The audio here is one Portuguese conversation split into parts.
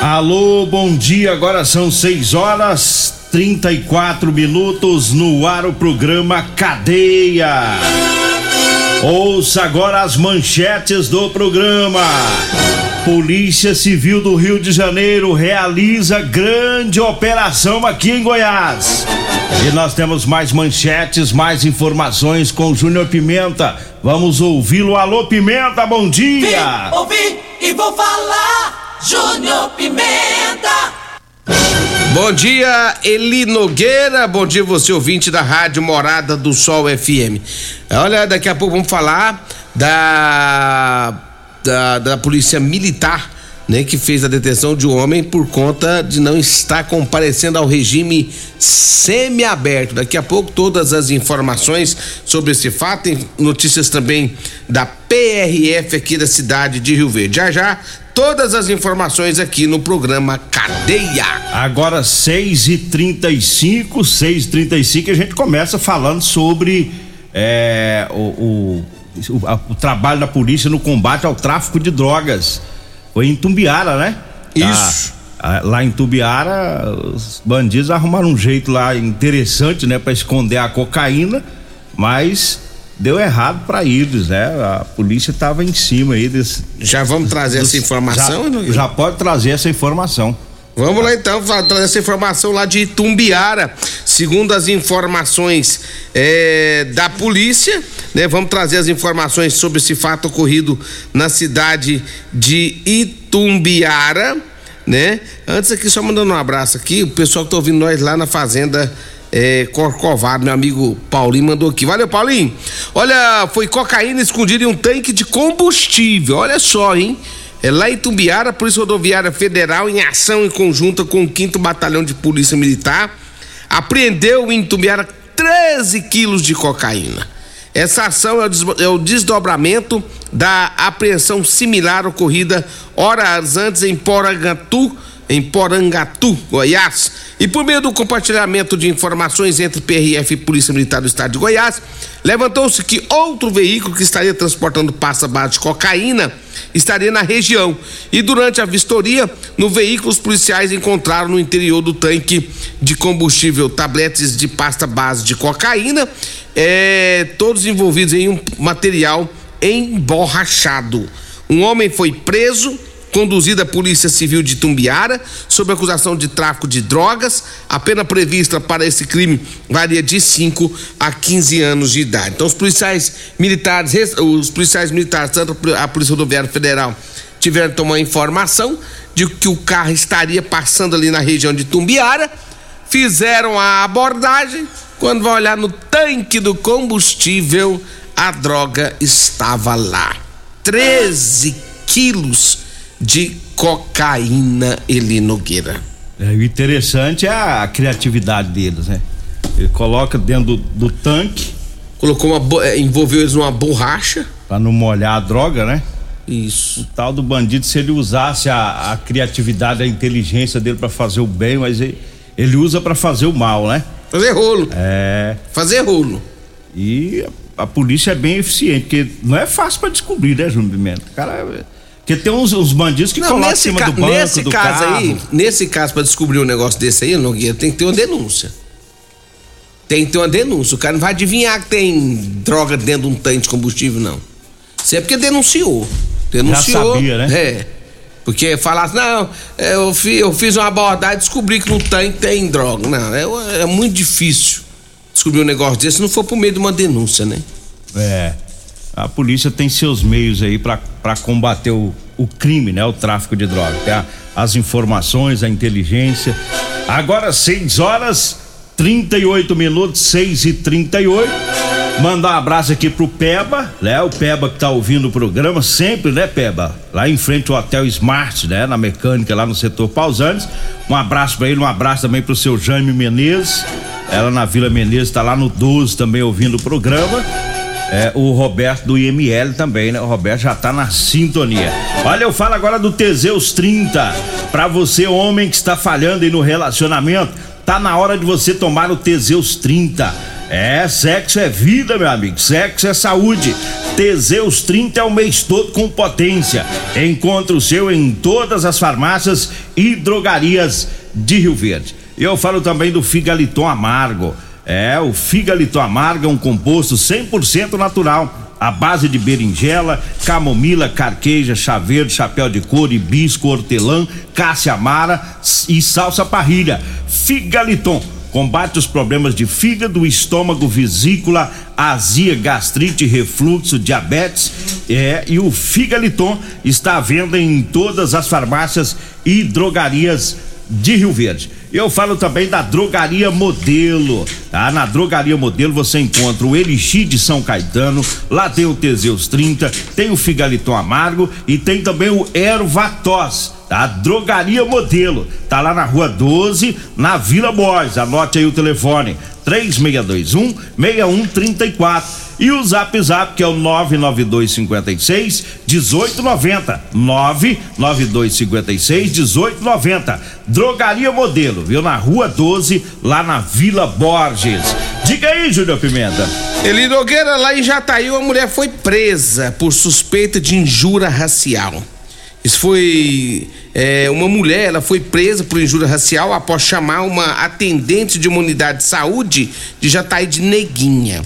Alô, bom dia. Agora são 6 horas 34 minutos no ar o programa Cadeia. Ouça agora as manchetes do programa. Polícia Civil do Rio de Janeiro realiza grande operação aqui em Goiás. E nós temos mais manchetes, mais informações com Júnior Pimenta. Vamos ouvi-lo. Alô, Pimenta, bom dia. ouvi e vou falar. Júnior Pimenta. Bom dia, Eli Nogueira. Bom dia, você ouvinte da Rádio Morada do Sol FM. Olha, daqui a pouco vamos falar da, da, da Polícia Militar, né, que fez a detenção de um homem por conta de não estar comparecendo ao regime semiaberto. Daqui a pouco todas as informações sobre esse fato, tem notícias também da PRF aqui da cidade de Rio Verde. Já já todas as informações aqui no programa Cadeia. Agora 6 e 35 6 e 35 a gente começa falando sobre é, o, o, o, o trabalho da polícia no combate ao tráfico de drogas. Foi em Tumbiara, né? Isso. Ah, ah, lá em Tumbiara, os bandidos arrumaram um jeito lá interessante, né, para esconder a cocaína, mas deu errado para eles, né? A polícia tava em cima aí desse, Já vamos trazer essa informação? já, já pode trazer essa informação. Vamos lá então, trazer essa informação lá de Itumbiara. Segundo as informações eh, da polícia, né? Vamos trazer as informações sobre esse fato ocorrido na cidade de Itumbiara, né? Antes aqui, só mandando um abraço aqui, o pessoal que tá ouvindo nós lá na fazenda é, Corcovado, meu amigo Paulinho mandou aqui. Valeu, Paulinho. Olha, foi cocaína escondida em um tanque de combustível. Olha só, hein? É lá em Tumbiara, Polícia Rodoviária Federal, em ação em conjunta com o 5 Batalhão de Polícia Militar, apreendeu em Tumbiara 13 quilos de cocaína. Essa ação é é o desdobramento da apreensão similar ocorrida horas antes em Porangatu, em Porangatu, Goiás. E por meio do compartilhamento de informações entre PRF e Polícia Militar do Estado de Goiás, levantou-se que outro veículo que estaria transportando pasta base de cocaína estaria na região. E durante a vistoria, no veículo, os policiais encontraram no interior do tanque de combustível tabletes de pasta base de cocaína, é, todos envolvidos em um material emborrachado. Um homem foi preso conduzido à Polícia Civil de Tumbiara sob acusação de tráfico de drogas. A pena prevista para esse crime varia de 5 a 15 anos de idade. Então os policiais militares, os policiais militares, tanto a Polícia Rodoviária Federal, tiveram tomar informação de que o carro estaria passando ali na região de Tumbiara, fizeram a abordagem, quando vai olhar no tanque do combustível, a droga estava lá. 13 quilos de cocaína, Eli Nogueira. É, o interessante é a, criatividade deles, né? Ele coloca dentro do, do tanque Colocou uma. eh, envolveu eles numa borracha. para não molhar a droga, né? Isso. O tal do bandido, se ele usasse a, a criatividade, a inteligência dele para fazer o bem, mas ele, ele usa para fazer o mal, né? Fazer rolo. É. Fazer rolo. E a, a polícia é bem eficiente, porque não é fácil para descobrir, né, Júnior Pimenta? O cara Porque tem uns, uns bandidos que Não, colocam em cima do banco nesse do caso carro. aí, nesse caso, pra descobrir um negócio desse aí, Nogueira, tem que ter uma denúncia. Tem que ter uma denúncia. O cara não vai adivinhar que tem droga dentro de um tanque de combustível, não. Isso é porque denunciou. Denunciou. sabia, né? É. Porque falasse, não, é, eu, fi- eu fiz uma abordagem e descobri que no tanque tem droga. Não, é, é muito difícil descobrir um negócio desse se não for por meio de uma denúncia, né? É. A polícia tem seus meios aí pra combater o, o crime, né? O tráfico de droga. Tem a- as informações, a inteligência. Agora, 6 horas 38 minutos, 6 e 38 Mandar um abraço aqui pro Peba, né? O Peba que tá ouvindo o programa sempre, né, Peba? Lá em frente ao Hotel Smart, né? Na mecânica, lá no setor Pausantes. Um abraço pra ele, um abraço também pro seu Jaime Menezes. Ela na Vila Menezes, tá lá no 12 também ouvindo o programa. É, o Roberto do IML também, né? O Roberto já tá na sintonia. Olha, eu falo agora do Teseus 30. Pra você, homem que está falhando aí no relacionamento, tá na hora de você tomar o Teseus 30. É, sexo é vida, meu amigo. Sexo é saúde. Teseus 30 é o mês todo com potência. Encontre o seu em todas as farmácias e drogarias de Rio Verde. Eu falo também do Figaliton Amargo. É, o Figaliton Amargo é um composto 100% natural, à base de berinjela, camomila, carqueja, chá verde, chapéu de couro, hibisco, hortelã, cássia amara e salsa parrilha. Figaliton combate os problemas de fígado, estômago, vesícula, azia, gastrite, refluxo, diabetes. É, e o Figaliton está à venda em todas as farmácias e drogarias de Rio Verde. Eu falo também da Drogaria Modelo, tá? Na Drogaria Modelo você encontra o Elixir de São Caetano, lá tem o Teseus 30, tem o Figaliton Amargo e tem também o Ervatos, tá? Drogaria Modelo, tá lá na Rua 12, na Vila Borges. Anote aí o telefone: 3621 6134 e o Zap Zap que é o 99256 1890 99256 1890 Drogaria Modelo, viu na Rua 12, lá na Vila Borges. Diga aí, Júnior Pimenta. Eli Nogueira, lá em Jataí, uma mulher foi presa por suspeita de injúria racial. Isso foi. é, uma mulher, ela foi presa por injúria racial após chamar uma atendente de uma unidade de saúde de Jataí de Neguinha.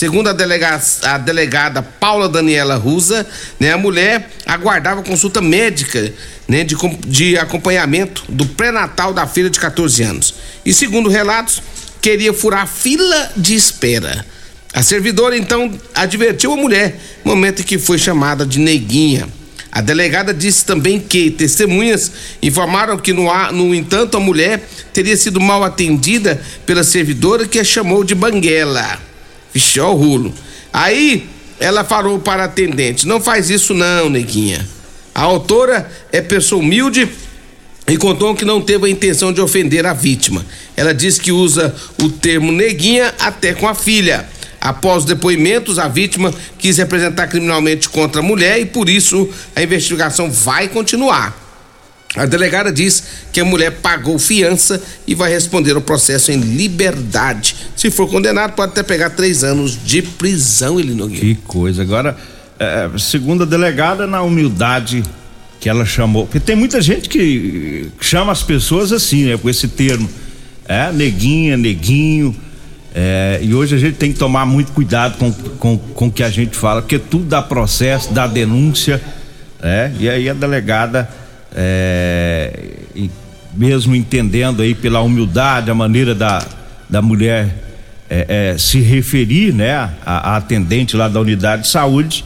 Segundo a, delega- a delegada Paula Daniela Rusa, né, a mulher aguardava consulta médica né, de, de acompanhamento do pré-natal da filha de 14 anos. E segundo relatos, queria furar fila de espera. A servidora então advertiu a mulher momento em que foi chamada de neguinha. A delegada disse também que testemunhas informaram que, no, no entanto, a mulher teria sido mal atendida pela servidora que a chamou de banguela. Vixe, ó o rulo. Aí ela falou para a atendente: Não faz isso, não, neguinha. A autora é pessoa humilde e contou que não teve a intenção de ofender a vítima. Ela disse que usa o termo neguinha até com a filha. Após os depoimentos, a vítima quis representar criminalmente contra a mulher e por isso a investigação vai continuar. A delegada diz que a mulher pagou fiança e vai responder ao processo em liberdade. Se for condenado, pode até pegar três anos de prisão, ele Nogueira. Que coisa. Agora, é, segundo a delegada, na humildade que ela chamou. Porque tem muita gente que chama as pessoas assim, né? Com esse termo. É, neguinha, neguinho. É, e hoje a gente tem que tomar muito cuidado com, com, com o que a gente fala, porque tudo dá processo, dá denúncia. É, e aí a delegada, é, mesmo entendendo aí pela humildade, a maneira da, da mulher é, é, se referir, né, a, a atendente lá da unidade de saúde,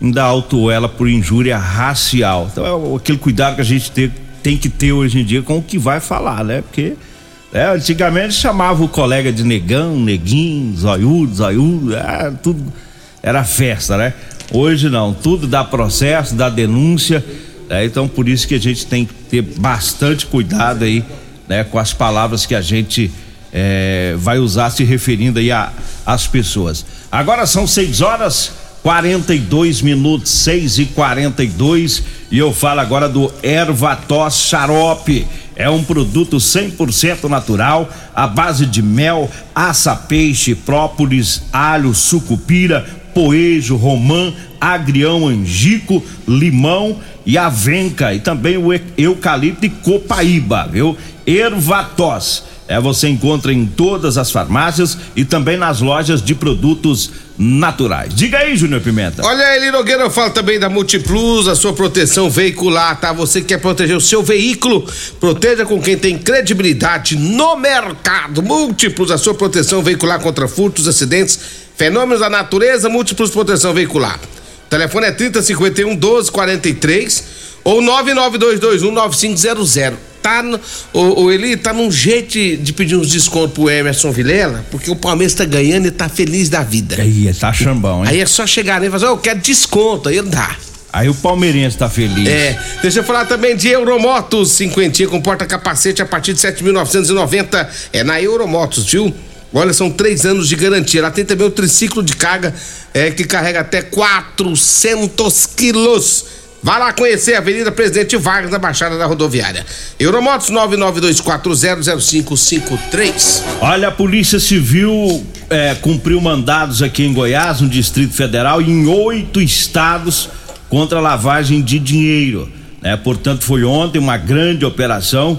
ainda autuou ela por injúria racial. Então é aquele cuidado que a gente tem, tem que ter hoje em dia com o que vai falar, né? Porque é, antigamente chamava o colega de negão, neguinho, zoiudo, zoiudo, é, tudo era festa, né? Hoje não, tudo dá processo, dá denúncia, né? então por isso que a gente tem que ter bastante cuidado aí, né? Com as palavras que a gente é, vai usar se referindo aí às pessoas. Agora são 6 horas 42 minutos, 6 e 42 e eu falo agora do Ervatos Xarope. É um produto 100% natural, à base de mel, aça, peixe, própolis, alho, sucupira, poejo, romã, agrião, angico, limão e avenca e também o eucalipto e copaíba, viu? Ervatós. É, você encontra em todas as farmácias e também nas lojas de produtos naturais. Diga aí, Júnior Pimenta. Olha aí, Nogueira, eu falo também da Multiplus, a sua proteção veicular, tá? Você quer proteger o seu veículo, proteja com quem tem credibilidade no mercado. Múltiplos, a sua proteção veicular contra furtos, acidentes, fenômenos da natureza, múltiplos proteção veicular. O telefone é 3051 1243 ou 99221 9500 tá. O, o Eli tá num jeito de pedir uns descontos pro Emerson Vilela, porque o Palmeiras tá ganhando e tá feliz da vida. Aí, tá chambão, hein? Aí é só chegar nele e falar, eu quero desconto, aí dá. Aí o palmeirense tá feliz. É, deixa eu falar também de Euromotos, cinquentinha com porta-capacete a partir de 7.990, é na Euromotos, viu? Olha, são três anos de garantia. Ela tem também o triciclo de carga é, que carrega até 400 quilos. Vá lá conhecer a Avenida Presidente Vargas, na Baixada da Rodoviária. Euromotos 992400553. Olha, a Polícia Civil é, cumpriu mandados aqui em Goiás, no Distrito Federal, em oito estados contra a lavagem de dinheiro. Né? Portanto, foi ontem uma grande operação.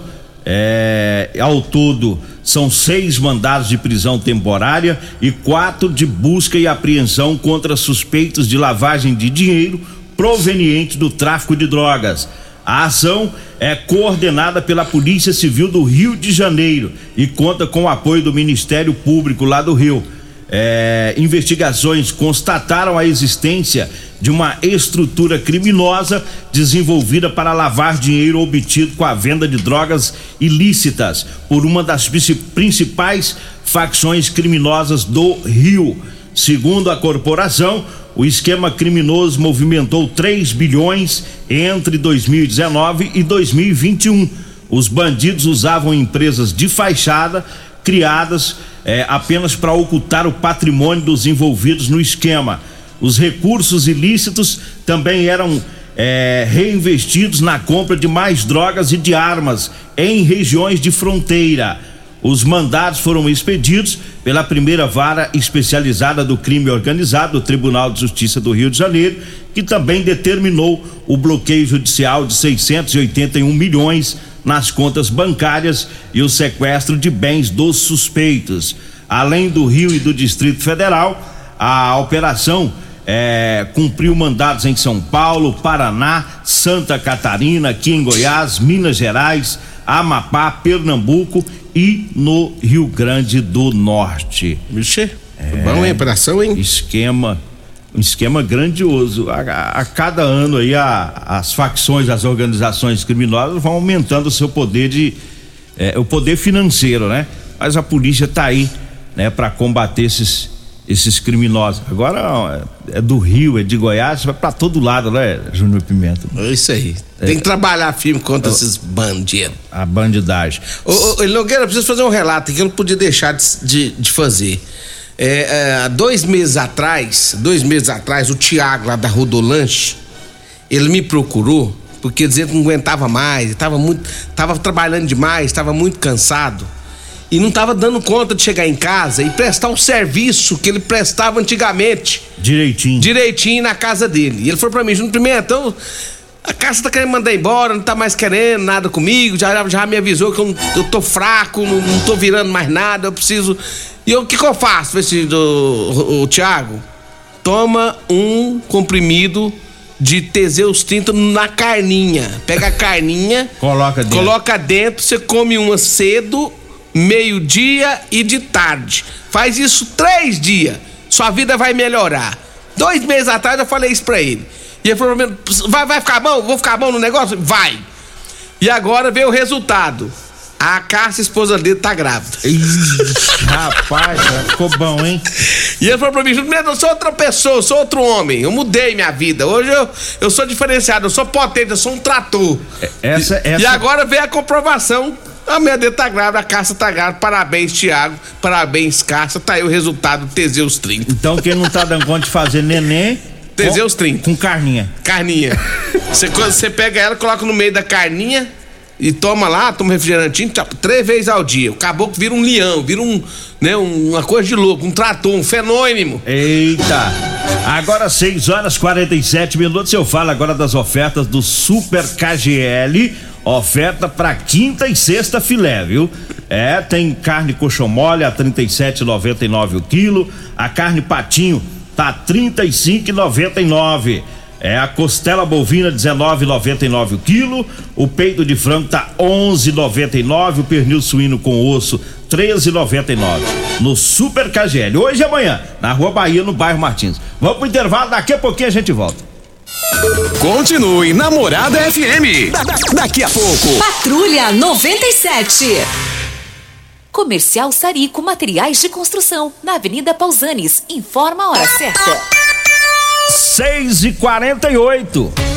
É, ao todo, são seis mandados de prisão temporária e quatro de busca e apreensão contra suspeitos de lavagem de dinheiro proveniente do tráfico de drogas. A ação é coordenada pela Polícia Civil do Rio de Janeiro e conta com o apoio do Ministério Público lá do Rio. É, investigações constataram a existência de uma estrutura criminosa desenvolvida para lavar dinheiro obtido com a venda de drogas ilícitas por uma das principais facções criminosas do Rio. Segundo a corporação, o esquema criminoso movimentou 3 bilhões entre 2019 e 2021. Os bandidos usavam empresas de fachada criadas eh, apenas para ocultar o patrimônio dos envolvidos no esquema. Os recursos ilícitos também eram eh, reinvestidos na compra de mais drogas e de armas em regiões de fronteira. Os mandados foram expedidos pela primeira vara especializada do crime organizado do Tribunal de Justiça do Rio de Janeiro, que também determinou o bloqueio judicial de 681 milhões nas contas bancárias e o sequestro de bens dos suspeitos. Além do Rio e do Distrito Federal, a operação é, cumpriu mandados em São Paulo, Paraná, Santa Catarina, aqui em Goiás, Minas Gerais, Amapá, Pernambuco e no Rio Grande do Norte. Vixe, é, bom, hein? Operação, hein? Esquema, um esquema grandioso. A, a, a cada ano aí a, as facções, as organizações criminosas vão aumentando o seu poder de, é, o poder financeiro, né? Mas a polícia está aí, né, para combater esses esses criminosos. Agora é do Rio, é de Goiás, vai para todo lado, né, Júnior Pimenta? É isso aí. É. Tem que trabalhar firme contra esses bandidos. A bandidagem. Ô, ô, Nogueira, eu preciso fazer um relato que eu não podia deixar de, de, de fazer. É, é, dois meses atrás, dois meses atrás, o Tiago lá da Rodolanche, ele me procurou porque dizendo que não aguentava mais, estava muito, tava trabalhando demais, estava muito cansado e não estava dando conta de chegar em casa e prestar um serviço que ele prestava antigamente. Direitinho. Direitinho na casa dele. E ele falou para mim, Júnior Pimenta, então, a casa tá querendo mandar embora, não tá mais querendo nada comigo, já, já me avisou que eu, eu tô fraco, não, não tô virando mais nada, eu preciso. E o que que eu faço, esse, do, o, o Thiago? Toma um comprimido de Teseus 30 na carninha. Pega a carninha, coloca dentro. Coloca dentro, você come uma cedo meio-dia e de tarde. Faz isso três dias, sua vida vai melhorar. Dois meses atrás eu falei isso pra ele. E ele falou: vai, vai ficar bom? Vou ficar bom no negócio? Vai. E agora veio o resultado. A Cássia, esposa dele, tá grávida. Rapaz, ficou bom, hein? E ele falou pra mim, eu sou outra pessoa, eu sou outro homem. Eu mudei minha vida. Hoje eu, eu sou diferenciado, eu sou potente, eu sou um trator. Essa, essa... E agora veio a comprovação a minha dele tá grávida, a Cássia tá grávida. Parabéns, Thiago. Parabéns, Cássia. Tá aí o resultado Teseus 30. Então quem não tá dando conta de fazer neném. Teseus 30. Com carninha. Carninha. Você, você pega ela, coloca no meio da carninha, e toma lá, toma refrigerantinho três vezes ao dia. O caboclo vira um leão, vira um, né, uma coisa de louco, um trator, um fenômeno. Eita! Agora 6 horas 47 minutos, eu falo agora das ofertas do Super KGL, oferta para quinta e sexta filé, viu? É, tem carne coxão mole a 37,99 o quilo, a carne patinho tá 35,99. É a costela bovina 19,99 o quilo, o peito de frango tá 11,99, o pernil suíno com osso 13,99 no Super KGL. Hoje e amanhã, na Rua Bahia, no bairro Martins. Vamos pro intervalo, daqui a pouquinho a gente volta. Continue Namorada FM. Da, da, daqui a pouco. Patrulha 97. Comercial Sarico Materiais de Construção, na Avenida Pausanes. Informa a hora certa. 6 e 48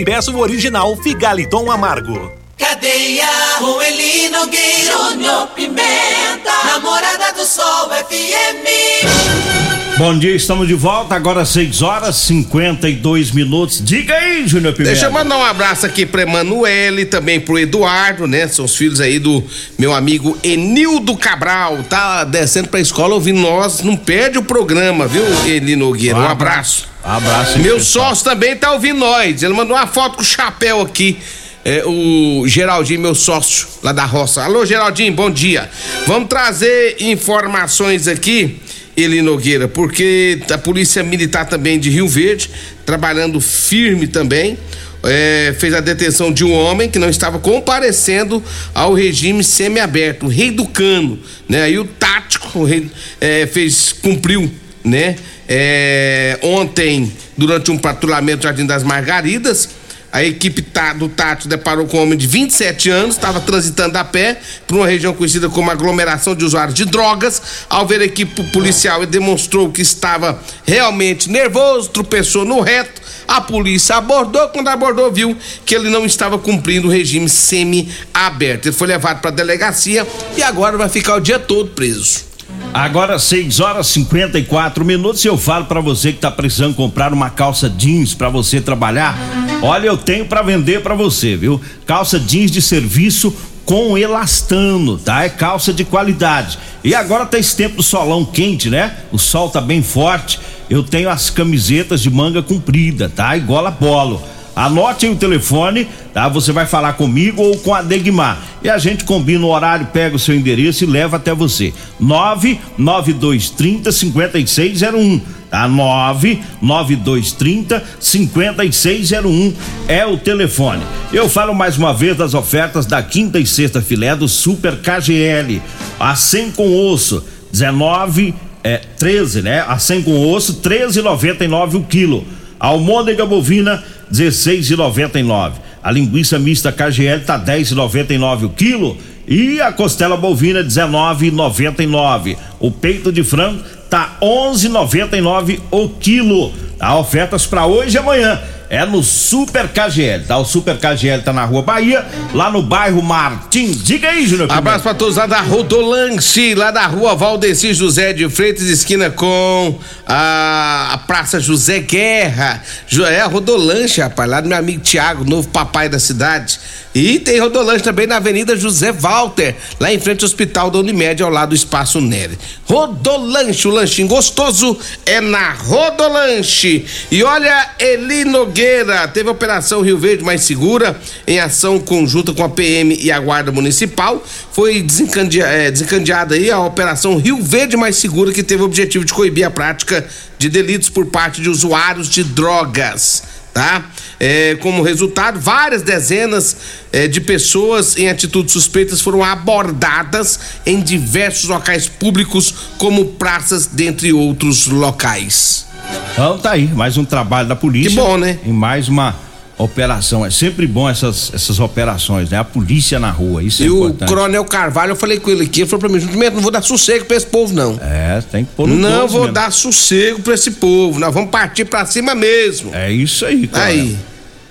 e peça o original Figaliton Amargo. Cadeia, com Eli Nogueira, Júnior Pimenta, Namorada do Sol FM. Bom dia, estamos de volta, agora 6 horas 52 minutos. Diga aí, Júnior Pimenta. Deixa eu mandar um abraço aqui pra Emanuele, também pro Eduardo, né? São os filhos aí do meu amigo Enildo Cabral. Tá descendo pra escola ouvindo nós. Não perde o programa, viu, Eli Nogueira? Um abraço. Abraço. Meu sócio também tá ouvindo nós. Ele mandou uma foto com o chapéu aqui. É, o Geraldinho, meu sócio lá da roça. Alô, Geraldinho, bom dia. Vamos trazer informações aqui, Eli Nogueira, porque a Polícia Militar também de Rio Verde, trabalhando firme também. é, fez a detenção de um homem que não estava comparecendo ao regime semiaberto, o rei do cano, né? Aí o tático o rei, é, fez, cumpriu, né? É, ontem, durante um patrulhamento no Jardim das Margaridas, a equipe tá- do Tátil deparou com um homem de 27 anos, estava transitando a pé por uma região conhecida como aglomeração de usuários de drogas. Ao ver a equipe policial, ele demonstrou que estava realmente nervoso, tropeçou no reto. A polícia abordou, quando abordou, viu que ele não estava cumprindo o regime semi-aberto. Ele foi levado para a delegacia e agora vai ficar o dia todo preso. Agora 6 horas 54 minutos eu falo pra você que tá precisando comprar uma calça jeans pra você trabalhar. Olha, eu tenho pra vender pra você, viu? Calça jeans de serviço com elastano, tá? É calça de qualidade. E agora tá esse tempo do solão quente, né? O sol tá bem forte. Eu tenho as camisetas de manga comprida, tá? Igual a polo. Anote aí o telefone, tá? Você vai falar comigo ou com a Degmar. E a gente combina o horário, pega o seu endereço e leva até você. 99230 5601. Tá? 99230 5601 é o telefone. Eu falo mais uma vez das ofertas da quinta e sexta filé do Super KGL. A 100 com osso, 19 é 13, né? A 100 com osso, 13,99 o quilo. Almôndega bovina, 16,99. A linguiça mista KGL tá 10,99 o quilo e a costela bovina 19,99. O peito de frango tá 11,99 o quilo. Há ofertas para hoje e amanhã. É no Super KGL, tá? O Super KGL tá na Rua Bahia, lá no bairro Martins. Diga aí, Júnior. Abraço pra todos lá da Rodolanche, lá da rua Valdeci José de Freitas, esquina com a, a Praça José Guerra. É a Rodolanche, rapaz, lá do meu amigo Tiago, novo papai da cidade. E tem Rodolanche também na Avenida José Walter, lá em frente ao Hospital da Unimed, ao lado do Espaço Nery. Rodolanche, o lanchinho gostoso é na Rodolanche. E olha, Eli Nogueira, teve a Operação Rio Verde Mais Segura, em ação conjunta com a PM e a Guarda Municipal. Foi desencandeada, desencadeada aí a Operação Rio Verde Mais Segura, que teve o objetivo de coibir a prática de delitos por parte de usuários de drogas tá? É, como resultado, várias dezenas é, de pessoas em atitudes suspeitas foram abordadas em diversos locais públicos, como praças, dentre outros locais. Então tá aí, mais um trabalho da polícia. Que bom, né? E mais uma operação. É sempre bom essas, essas operações, né? A polícia na rua, isso é e o importante. Coronel Carvalho, eu falei com ele aqui, ele falou pra mim, Jumento, não vou dar sossego pra esse povo, não. É, tem que pôr no Não vou mesmo. dar sossego pra esse povo, nós vamos partir pra cima mesmo. É isso aí, cara. Aí.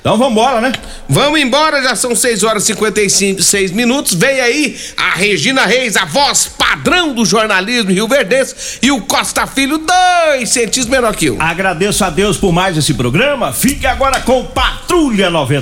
Então vambora, né? Vamos embora, já são 6 horas e 56 minutos. Vem aí a Regina Reis, a voz padrão do jornalismo Rio Verdense, e o Costa Filho, dois centímetros menor que eu. Agradeço a Deus por mais esse programa. Fique agora com Patrulha 90.